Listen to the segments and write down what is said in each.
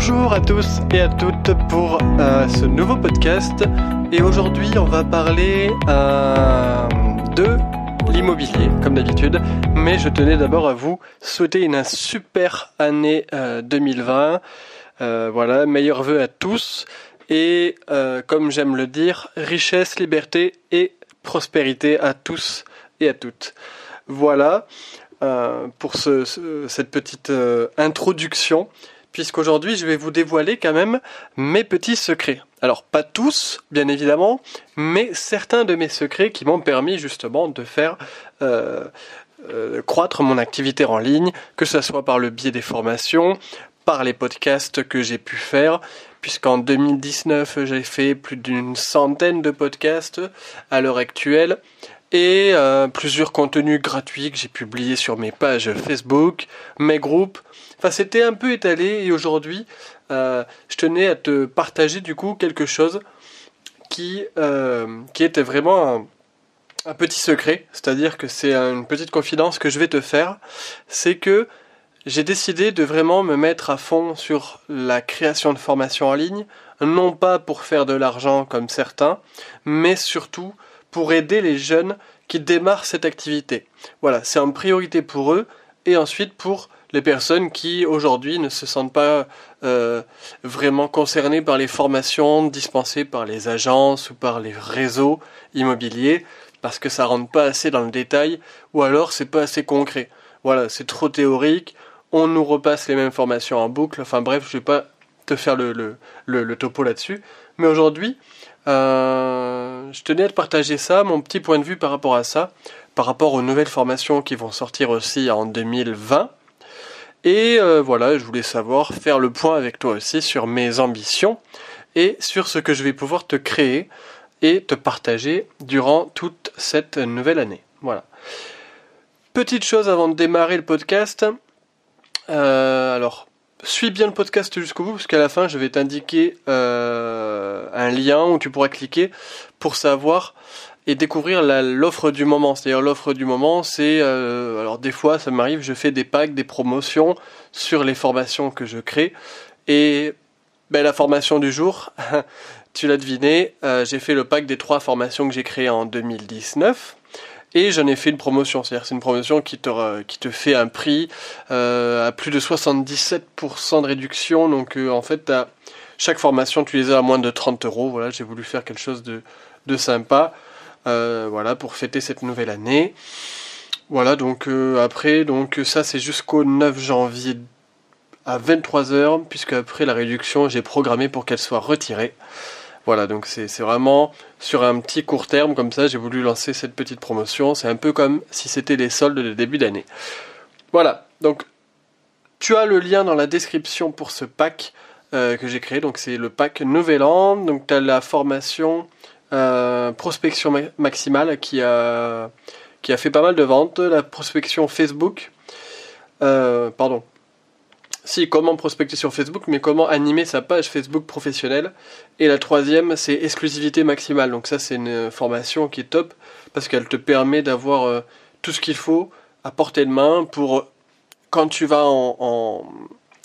Bonjour à tous et à toutes pour euh, ce nouveau podcast. Et aujourd'hui, on va parler euh, de l'immobilier, comme d'habitude. Mais je tenais d'abord à vous souhaiter une super année 2020. Euh, voilà, meilleurs vœux à tous. Et comme j'aime le dire, richesse, liberté et prospérité à tous et à toutes. Voilà pour cette petite introduction puisqu'aujourd'hui je vais vous dévoiler quand même mes petits secrets. Alors pas tous, bien évidemment, mais certains de mes secrets qui m'ont permis justement de faire euh, euh, croître mon activité en ligne, que ce soit par le biais des formations, par les podcasts que j'ai pu faire, puisqu'en 2019 j'ai fait plus d'une centaine de podcasts à l'heure actuelle et euh, plusieurs contenus gratuits que j'ai publiés sur mes pages Facebook, mes groupes. Enfin, c'était un peu étalé et aujourd'hui, euh, je tenais à te partager du coup quelque chose qui, euh, qui était vraiment un, petit secret. C'est-à-dire que c'est une petite confidence que je vais te faire. C'est que j'ai décidé de vraiment me mettre à fond sur la création de formations en ligne, non pas pour faire de l'argent comme certains, mais surtout pour aider les jeunes qui démarrent cette activité. Voilà, c'est en priorité pour eux et ensuite pour les personnes qui aujourd'hui ne se sentent pas euh, vraiment concernées par les formations dispensées par les agences ou par les réseaux immobiliers parce que ça rentre pas assez dans le détail ou alors c'est pas assez concret. Voilà, c'est trop théorique, on nous repasse les mêmes formations en boucle, enfin bref, je vais pas te faire le topo là-dessus. Mais aujourd'hui, euh, je tenais à te partager ça, mon petit point de vue par rapport à ça, par rapport aux nouvelles formations qui vont sortir aussi en 2020. Et euh, voilà, je voulais savoir, faire le point avec toi aussi sur mes ambitions et sur ce que je vais pouvoir te créer et te partager durant toute cette nouvelle année. Voilà. Petite chose avant de démarrer le podcast. Euh, alors, suis bien le podcast jusqu'au bout, parce qu'à la fin, je vais t'indiquer euh, un lien où tu pourras cliquer pour savoir et découvrir l'offre du moment. C'est-à-dire l'offre du moment, c'est euh, alors des fois, ça m'arrive, je fais des packs, des promotions sur les formations que je crée et ben, la formation du jour. tu l'as deviné, euh, j'ai fait le pack des trois formations que j'ai créées en 2019 et j'en ai fait une promotion. C'est-à-dire c'est une promotion qui te, qui te fait un prix euh, à plus de 77% de réduction. Donc euh, en fait, chaque formation, tu les as à moins de 30 euros. Voilà, j'ai voulu faire quelque chose de, de sympa. Euh, voilà, pour fêter cette nouvelle année. Voilà, donc après, donc ça c'est jusqu'au 9 janvier à 23h, puisque après la réduction, j'ai programmé pour qu'elle soit retirée. Voilà, donc c'est vraiment sur un petit court terme comme ça, j'ai voulu lancer cette petite promotion. C'est un peu comme si c'était les soldes de début d'année. Voilà, donc tu as le lien dans la description pour ce pack euh, que j'ai créé. Donc c'est le pack Nouvel An. Donc tu as la formation euh, prospection maximale qui a, fait pas mal de ventes. La prospection Facebook. Euh, pardon, si, comment prospecter sur Facebook, mais comment animer sa page Facebook professionnelle. Et la troisième, c'est exclusivité maximale. Donc ça, c'est une formation qui est top parce qu'elle te permet d'avoir euh, tout ce qu'il faut à portée de main pour quand tu vas en,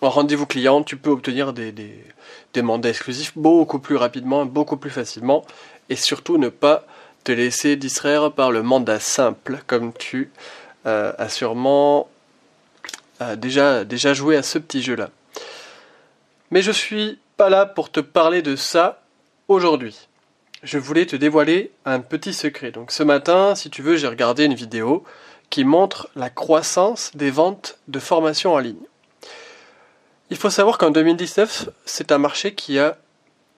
rendez-vous client, tu peux obtenir des, des, mandats exclusifs beaucoup plus rapidement, beaucoup plus facilement, et surtout ne pas te laisser distraire par le mandat simple, comme tu euh, as sûrement déjà, déjà joué à ce petit jeu-là. Mais je suis pas là pour te parler de ça aujourd'hui. Je voulais te dévoiler un petit secret. Donc ce matin, si tu veux, j'ai regardé une vidéo qui montre la croissance des ventes de formation en ligne. Il faut savoir qu'en 2019, c'est un marché qui a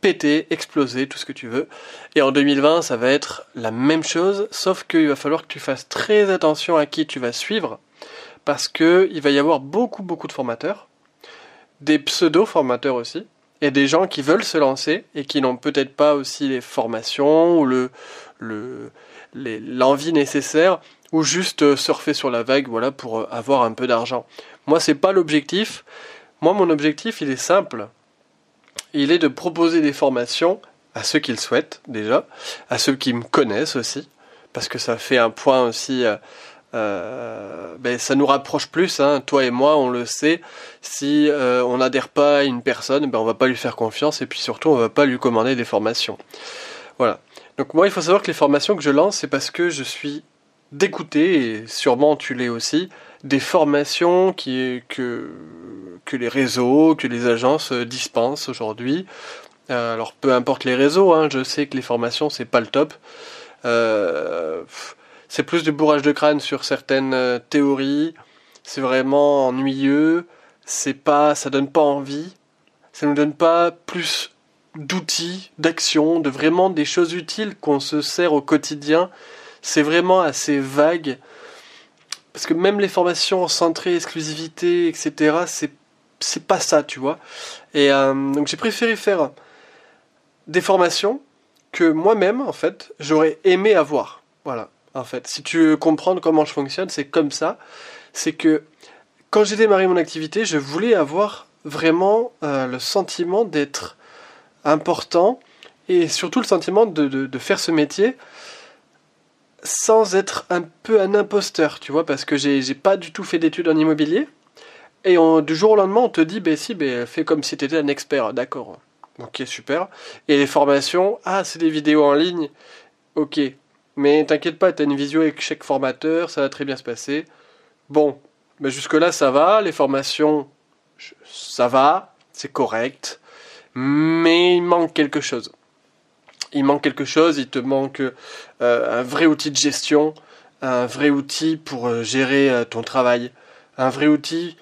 pété, explosé, tout ce que tu veux. Et en 2020, ça va être la même chose, sauf qu'il va falloir que tu fasses très attention à qui tu vas suivre parce qu'il va y avoir beaucoup beaucoup de formateurs, des pseudo-formateurs aussi, et des gens qui veulent se lancer et qui n'ont peut-être pas aussi les formations ou le, l'envie nécessaire ou juste surfer sur la vague voilà pour avoir un peu d'argent. Moi c'est pas l'objectif. Moi mon objectif il est simple. Il est de proposer des formations à ceux qui le souhaitent déjà, à ceux qui me connaissent aussi parce que ça fait un point aussi euh, euh, ben, ça nous rapproche plus, hein, toi et moi, on le sait. Si euh, on n'adhère pas à une personne, ben, on va pas lui faire confiance et puis surtout, on va pas lui commander des formations. Voilà. Donc moi, il faut savoir que les formations que je lance, c'est parce que je suis d'écouter, et sûrement tu l'es aussi, des formations qui, que, que les réseaux, que les agences dispensent aujourd'hui. Euh, alors peu importe les réseaux, hein, je sais que les formations c'est pas le top. Euh, c'est plus du bourrage de crâne sur certaines euh, théories. C'est vraiment ennuyeux. C'est pas, ça donne pas envie. Ça nous donne pas plus d'outils, d'actions, de vraiment des choses utiles qu'on se sert au quotidien. C'est vraiment assez vague. Parce que même les formations centrées, exclusivité, etc., c'est, c'est pas ça, tu vois. Et euh, donc j'ai préféré faire des formations que moi-même, en fait, j'aurais aimé avoir. Voilà en fait. Si tu veux comprendre comment je fonctionne, c'est comme ça. C'est que quand j'ai démarré mon activité, je voulais avoir vraiment euh, le sentiment d'être important et surtout le sentiment de, faire ce métier sans être un peu un imposteur, tu vois, parce que j'ai pas du tout fait d'études en immobilier. Et du jour au lendemain, on te dit, ben si, ben, fais comme si tu étais un expert, d'accord. Ok, super. Et les formations, ah, c'est des vidéos en ligne. Ok, mais t'inquiète pas, t'as une visio avec chaque formateur, ça va très bien se passer. Bon, mais jusque-là ça va, les formations, ça va, c'est correct, mais il manque quelque chose. Il manque quelque chose, il te manque euh, un vrai outil de gestion, un vrai outil pour euh, gérer euh, ton travail, un vrai outil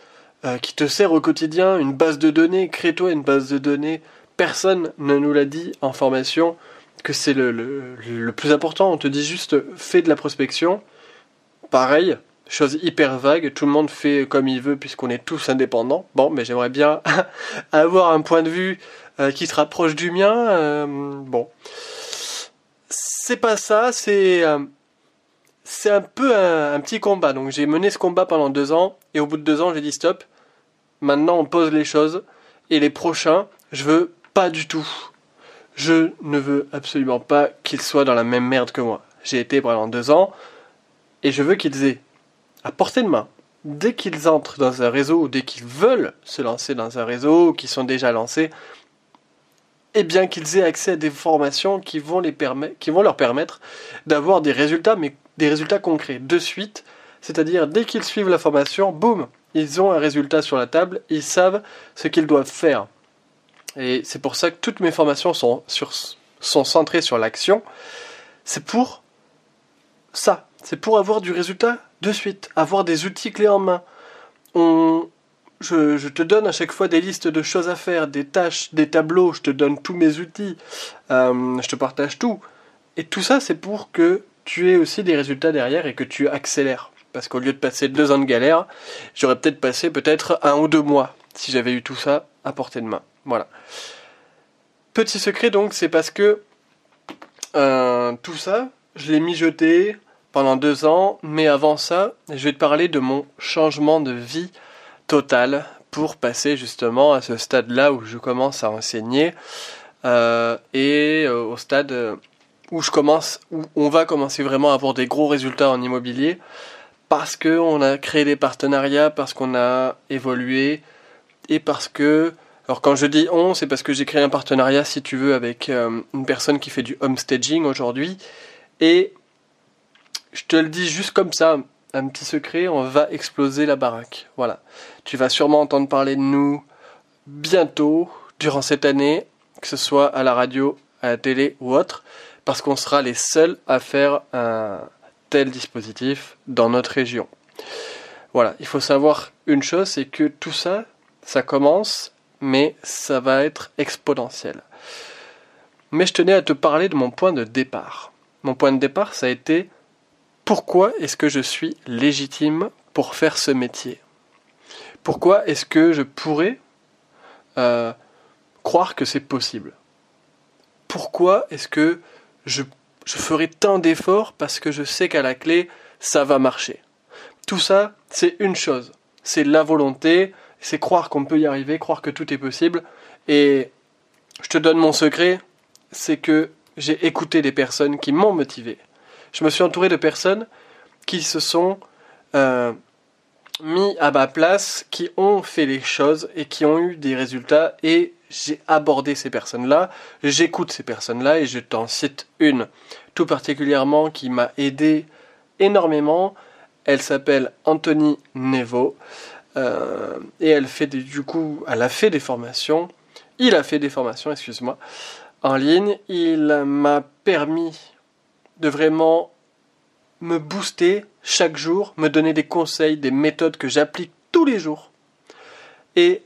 qui te sert au quotidien, une base de données, crée-toi une base de données. Personne ne nous l'a dit en formation que c'est le, le, plus important. On te dit juste fais de la prospection. Pareil, chose hyper vague, tout le monde fait comme il veut puisqu'on est tous indépendants. Bon, mais j'aimerais bien avoir un point de vue euh, qui se rapproche du mien. Euh, bon, c'est pas ça, c'est euh, c'est un peu un, un, petit combat. Donc j'ai mené ce combat pendant deux ans et au bout de deux ans j'ai dit stop. Maintenant on pose les choses et les prochains, je veux pas du tout je ne veux absolument pas qu'ils soient dans la même merde que moi. J'ai été pendant deux ans et je veux qu'ils aient à portée de main, dès qu'ils entrent dans un réseau ou dès qu'ils veulent se lancer dans un réseau ou qui sont déjà lancés, eh bien qu'ils aient accès à des formations qui vont, qui vont leur permettre d'avoir des résultats, mais des résultats concrets de suite. C'est-à-dire, dès qu'ils suivent la formation, boum, ils ont un résultat sur la table, ils savent ce qu'ils doivent faire. Et c'est pour ça que toutes mes formations sont, sur, sont centrées sur l'action. C'est pour ça. C'est pour avoir du résultat de suite, avoir des outils clés en main. On, je, te donne à chaque fois des listes de choses à faire, des tâches, des tableaux, je te donne tous mes outils, euh, je te partage tout. Et tout ça, c'est pour que tu aies aussi des résultats derrière et que tu accélères. Parce qu'au lieu de passer deux ans de galère, j'aurais peut-être passé peut-être un ou deux mois si j'avais eu tout ça à portée de main. Voilà. Petit secret donc, c'est parce que euh, tout ça, je l'ai mijoté pendant deux ans, mais avant ça, je vais te parler de mon changement de vie total pour passer justement à ce stade-là où je commence à enseigner euh, et euh, au stade où je commence, où on va commencer vraiment à avoir des gros résultats en immobilier parce qu'on a créé des partenariats, parce qu'on a évolué et parce que alors quand je dis on, c'est parce que j'ai créé un partenariat, si tu veux, avec euh, une personne qui fait du homestaging aujourd'hui. Et je te le dis juste comme ça, un petit secret, on va exploser la baraque. Voilà. Tu vas sûrement entendre parler de nous bientôt, durant cette année, que ce soit à la radio, à la télé ou autre, parce qu'on sera les seuls à faire un tel dispositif dans notre région. Voilà, il faut savoir une chose, c'est que tout ça, ça commence mais ça va être exponentiel. Mais je tenais à te parler de mon point de départ. Mon point de départ, ça a été pourquoi est-ce que je suis légitime pour faire ce métier? Pourquoi est-ce que je pourrais euh, croire que c'est possible? Pourquoi est-ce que je, je ferai tant d'efforts parce que je sais qu'à la clé, ça va marcher? Tout ça, c'est une chose. C'est la volonté, c'est croire qu'on peut y arriver, croire que tout est possible. Et je te donne mon secret, c'est que j'ai écouté des personnes qui m'ont motivé. Je me suis entouré de personnes qui se sont euh, mis à ma place, qui ont fait les choses et qui ont eu des résultats et j'ai abordé ces personnes-là, j'écoute ces personnes-là et je t'en cite une tout particulièrement qui m'a aidé énormément. Elle s'appelle Anthony Nevo euh, et elle fait du coup, elle a fait des formations. Il a fait des formations, excuse-moi, en ligne. Il m'a permis de vraiment me booster chaque jour, me donner des conseils, des méthodes que j'applique tous les jours. Et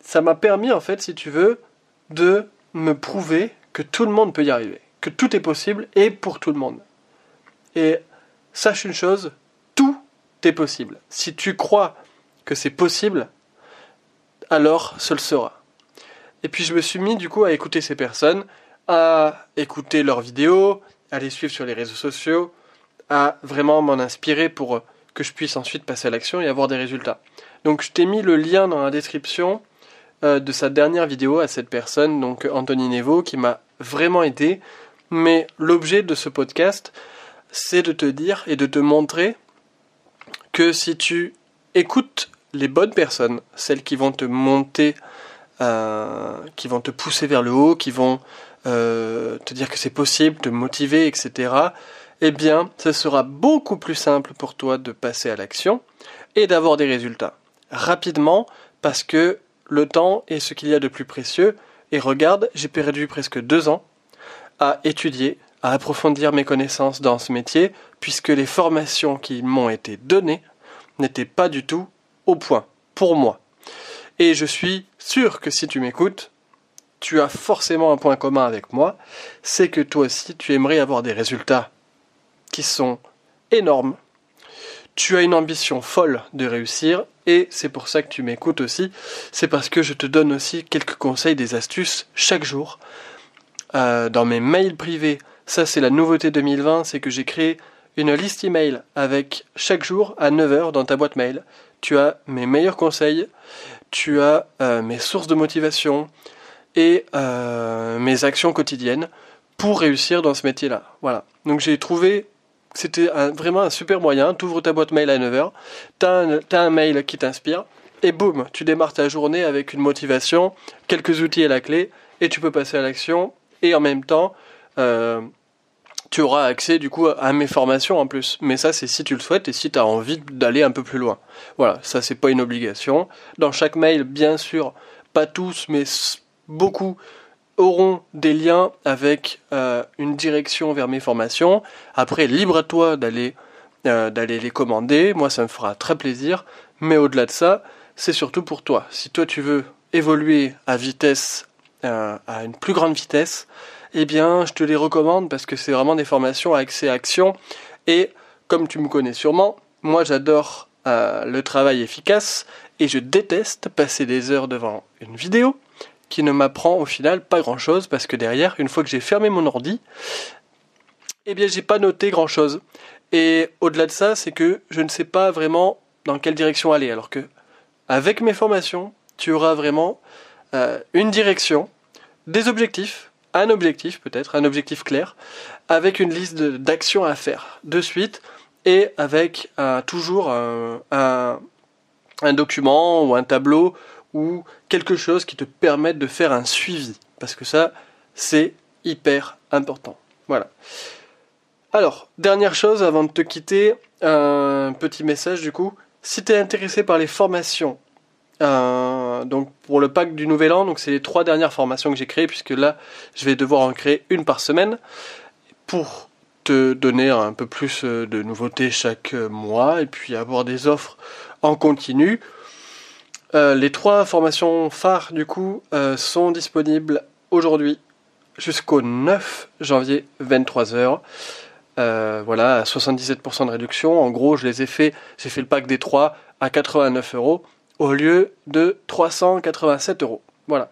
ça m'a permis, en fait, si tu veux, de me prouver que tout le monde peut y arriver, que tout est possible et pour tout le monde. Et sache une chose, tout est possible. Si tu crois que c'est possible, alors ce le sera. Et puis je me suis mis du coup à écouter ces personnes, à écouter leurs vidéos, à les suivre sur les réseaux sociaux, à vraiment m'en inspirer pour que je puisse ensuite passer à l'action et avoir des résultats. Donc je t'ai mis le lien dans la description euh, de sa dernière vidéo à cette personne, donc Anthony Nevo, qui m'a vraiment aidé. Mais l'objet de ce podcast, c'est de te dire et de te montrer que si tu écoutes les bonnes personnes, celles qui vont te monter, euh, qui vont te pousser vers le haut, qui vont euh, te dire que c'est possible, te motiver, etc., eh bien, ce sera beaucoup plus simple pour toi de passer à l'action et d'avoir des résultats rapidement parce que le temps est ce qu'il y a de plus précieux. Et regarde, j'ai perdu presque deux ans à étudier, à approfondir mes connaissances dans ce métier, puisque les formations qui m'ont été données n'étaient pas du tout point, pour moi. Et je suis sûr que si tu m'écoutes, tu as forcément un point commun avec moi, c'est que toi aussi tu aimerais avoir des résultats qui sont énormes. Tu as une ambition folle de réussir et c'est pour ça que tu m'écoutes aussi. C'est parce que je te donne aussi quelques conseils, des astuces chaque jour euh, dans mes mails privés. Ça, c'est la nouveauté 2020, c'est que j'ai créé une liste email avec chaque jour à 9h dans ta boîte mail. Tu as mes meilleurs conseils, tu as euh, mes sources de motivation et euh, mes actions quotidiennes pour réussir dans ce métier-là. Voilà. Donc j'ai trouvé c'était vraiment un super moyen. Tu ouvres ta boîte mail à 9h, tu as, un mail qui t'inspire, et boum, tu démarres ta journée avec une motivation, quelques outils à la clé, et tu peux passer à l'action, et en même temps, euh, tu auras accès du coup à mes formations en plus. Mais ça, c'est si tu le souhaites et si tu as envie d'aller un peu plus loin. Voilà, ça, c'est pas une obligation. Dans chaque mail, bien sûr, pas tous, mais beaucoup auront des liens avec euh, une direction vers mes formations. Après, libre à toi d'aller euh, d'aller les commander. Moi, ça me fera très plaisir. Mais au-delà de ça, c'est surtout pour toi. Si toi tu veux évoluer à vitesse, euh, à une plus grande vitesse, eh bien, je te les recommande parce que c'est vraiment des formations à accès à action. Et comme tu me connais sûrement, moi j'adore le travail efficace et je déteste passer des heures devant une vidéo qui ne m'apprend au final pas grand chose parce que derrière, une fois que j'ai fermé mon ordi, eh bien j'ai pas noté grand chose. Et au-delà de ça, c'est que je ne sais pas vraiment dans quelle direction aller. Alors que avec mes formations, tu auras vraiment euh, une direction, des objectifs, un objectif peut-être, un objectif clair, avec une liste d'actions à faire de suite et avec toujours un, un document ou un tableau ou quelque chose qui te permette de faire un suivi. Parce que ça, c'est hyper important. Voilà. Alors, dernière chose avant de te quitter, un petit message du coup. Si tu es intéressé par les formations, euh, donc pour le pack du Nouvel An, donc c'est les trois dernières formations que j'ai créées, puisque là, je vais devoir en créer une par semaine pour te donner un peu plus de nouveautés chaque mois et puis avoir des offres en continu. Euh, les trois formations phares du coup euh, sont disponibles aujourd'hui jusqu'au 9 janvier 23h. Euh, voilà, à 77% de réduction. En gros, je les ai fait, j'ai fait le pack des trois à 89 euros au lieu de 387 euros. Voilà.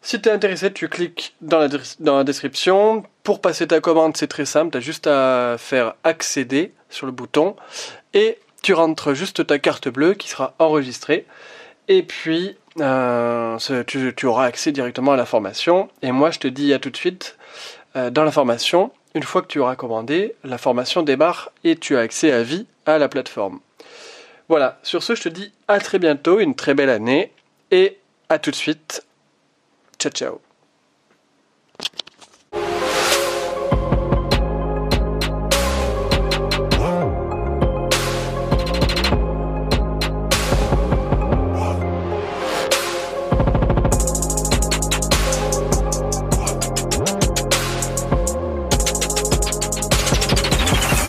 Si tu es intéressé, tu cliques dans la, description. Pour passer ta commande, c'est très simple. Tu as juste à faire accéder sur le bouton. Et tu rentres juste ta carte bleue qui sera enregistrée. Et puis, euh, tu, auras accès directement à la formation. Et moi, je te dis à tout de suite euh, dans la formation une fois que tu auras commandé, la formation démarre et tu as accès à vie à la plateforme. Voilà, sur ce, je te dis à très bientôt, une très belle année et à tout de suite. Ciao ciao